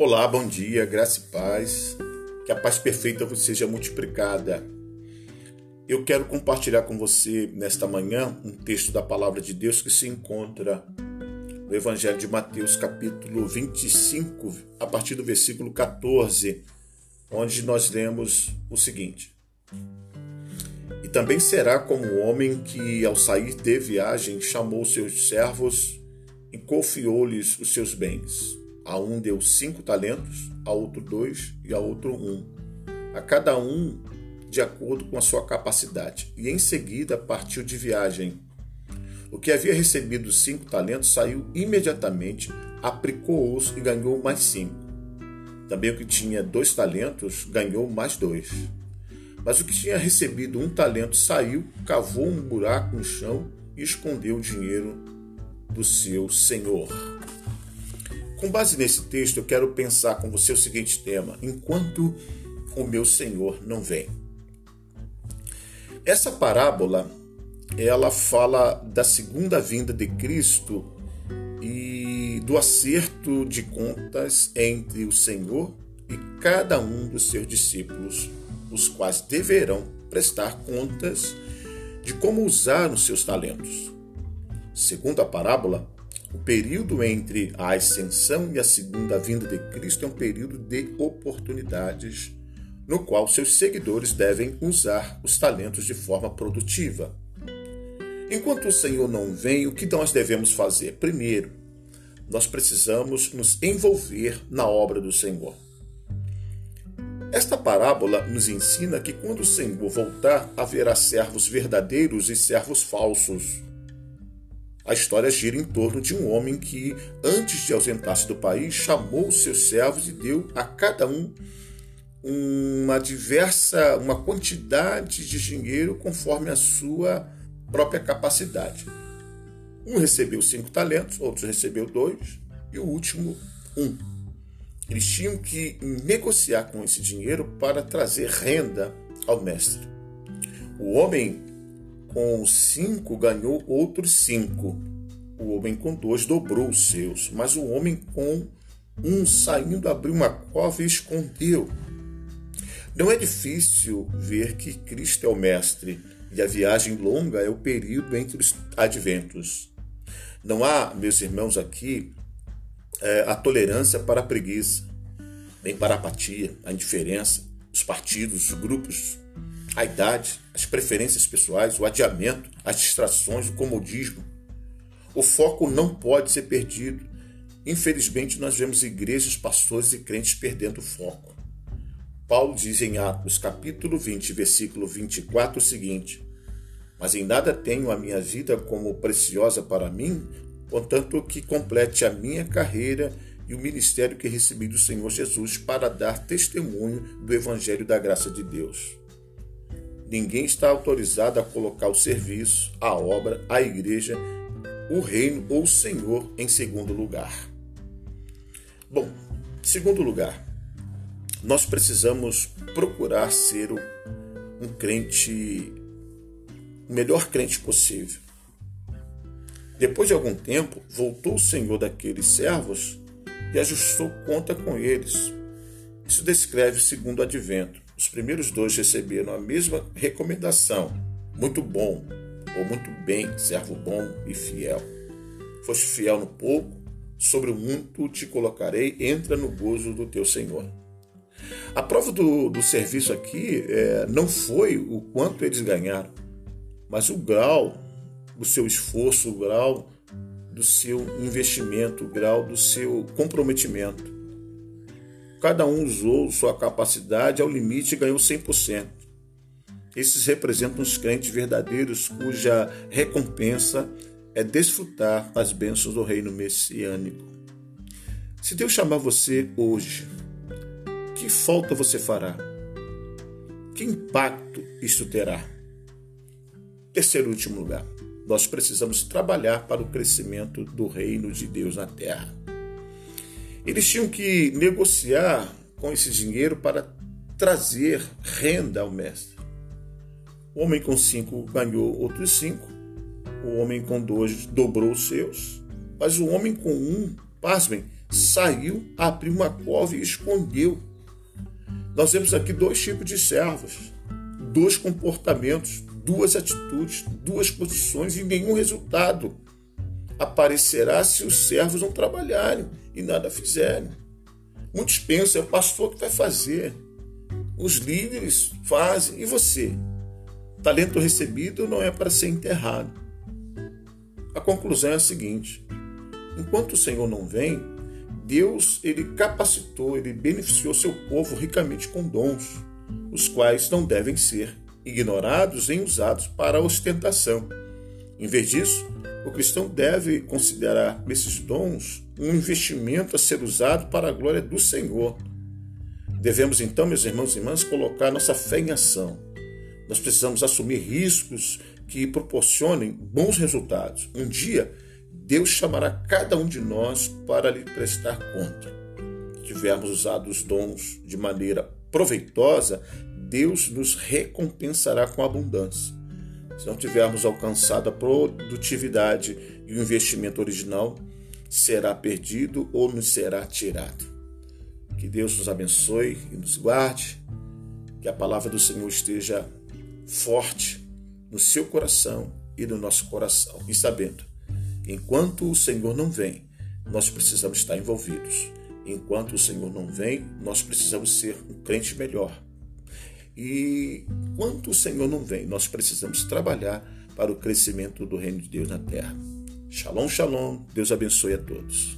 Olá, bom dia, graça e paz. Que a paz perfeita vos seja multiplicada. Eu quero compartilhar com você nesta manhã um texto da palavra de Deus que se encontra no Evangelho de Mateus, capítulo 25, a partir do versículo 14, onde nós lemos o seguinte: E também será como o homem que, ao sair de viagem, chamou seus servos e confiou-lhes os seus bens. A um deu cinco talentos, a outro dois e a outro um. A cada um de acordo com a sua capacidade. E em seguida partiu de viagem. O que havia recebido cinco talentos saiu imediatamente, aplicou-os e ganhou mais cinco. Também o que tinha dois talentos ganhou mais dois. Mas o que tinha recebido um talento saiu, cavou um buraco no chão e escondeu o dinheiro do seu senhor. Com base nesse texto, eu quero pensar com você o seguinte tema: enquanto o meu Senhor não vem. Essa parábola, ela fala da segunda vinda de Cristo e do acerto de contas entre o Senhor e cada um dos seus discípulos, os quais deverão prestar contas de como usar os seus talentos. Segundo a parábola, o período entre a ascensão e a segunda vinda de Cristo é um período de oportunidades, no qual seus seguidores devem usar os talentos de forma produtiva. Enquanto o Senhor não vem, o que nós devemos fazer? Primeiro, nós precisamos nos envolver na obra do Senhor. Esta parábola nos ensina que quando o Senhor voltar, haverá servos verdadeiros e servos falsos. A história gira em torno de um homem que, antes de ausentar-se do país, chamou seus servos e deu a cada um uma diversa, uma quantidade de dinheiro conforme a sua própria capacidade. Um recebeu cinco talentos, outro recebeu dois e o último um. Eles tinham que negociar com esse dinheiro para trazer renda ao mestre. O homem com cinco ganhou outros cinco. O homem com dois dobrou os seus, mas o homem com um saindo abriu uma cova e escondeu. Não é difícil ver que Cristo é o Mestre e a viagem longa é o período entre os adventos. Não há, meus irmãos, aqui é, a tolerância para a preguiça, nem para a apatia, a indiferença, os partidos, os grupos a idade, as preferências pessoais, o adiamento, as distrações, o comodismo. O foco não pode ser perdido. Infelizmente, nós vemos igrejas, pastores e crentes perdendo o foco. Paulo diz em Atos, capítulo 20, versículo 24, o seguinte: Mas em nada tenho a minha vida como preciosa para mim, contanto que complete a minha carreira e o ministério que recebi do Senhor Jesus para dar testemunho do Evangelho da graça de Deus. Ninguém está autorizado a colocar o serviço, a obra, a igreja, o reino ou o Senhor em segundo lugar. Bom, segundo lugar, nós precisamos procurar ser um crente, o melhor crente possível. Depois de algum tempo, voltou o Senhor daqueles servos e ajustou conta com eles. Isso descreve o segundo advento. Os primeiros dois receberam a mesma recomendação: muito bom ou muito bem, servo bom e fiel. Foste fiel no pouco, sobre o muito te colocarei, entra no gozo do teu Senhor. A prova do, do serviço aqui é, não foi o quanto eles ganharam, mas o grau do seu esforço, o grau do seu investimento, o grau do seu comprometimento. Cada um usou sua capacidade ao limite e ganhou 100%. Esses representam os crentes verdadeiros cuja recompensa é desfrutar as bênçãos do reino messiânico. Se Deus chamar você hoje, que falta você fará? Que impacto isso terá? Terceiro e último lugar, nós precisamos trabalhar para o crescimento do reino de Deus na terra. Eles tinham que negociar com esse dinheiro para trazer renda ao mestre. O homem com cinco ganhou outros cinco, o homem com dois dobrou os seus, mas o homem com um, pasmem, saiu, abriu uma cova e escondeu. Nós vemos aqui dois tipos de servos, dois comportamentos, duas atitudes, duas posições e nenhum resultado aparecerá se os servos não trabalharem e nada fizerem. Muitos pensam, é o pastor que vai fazer. Os líderes fazem. E você? Talento recebido não é para ser enterrado. A conclusão é a seguinte: enquanto o Senhor não vem, Deus ele capacitou, ele beneficiou seu povo ricamente com dons, os quais não devem ser ignorados nem usados para ostentação. Em vez disso, o cristão deve considerar esses dons um investimento a ser usado para a glória do Senhor. Devemos então, meus irmãos e irmãs, colocar nossa fé em ação. Nós precisamos assumir riscos que proporcionem bons resultados. Um dia, Deus chamará cada um de nós para lhe prestar conta. Se tivermos usado os dons de maneira proveitosa, Deus nos recompensará com abundância. Se não tivermos alcançado a produtividade e o investimento original, será perdido ou nos será tirado. Que Deus nos abençoe e nos guarde, que a palavra do Senhor esteja forte no seu coração e no nosso coração, e sabendo que enquanto o Senhor não vem, nós precisamos estar envolvidos. Enquanto o Senhor não vem, nós precisamos ser um crente melhor e enquanto o Senhor não vem, nós precisamos trabalhar para o crescimento do reino de Deus na terra. Shalom, shalom. Deus abençoe a todos.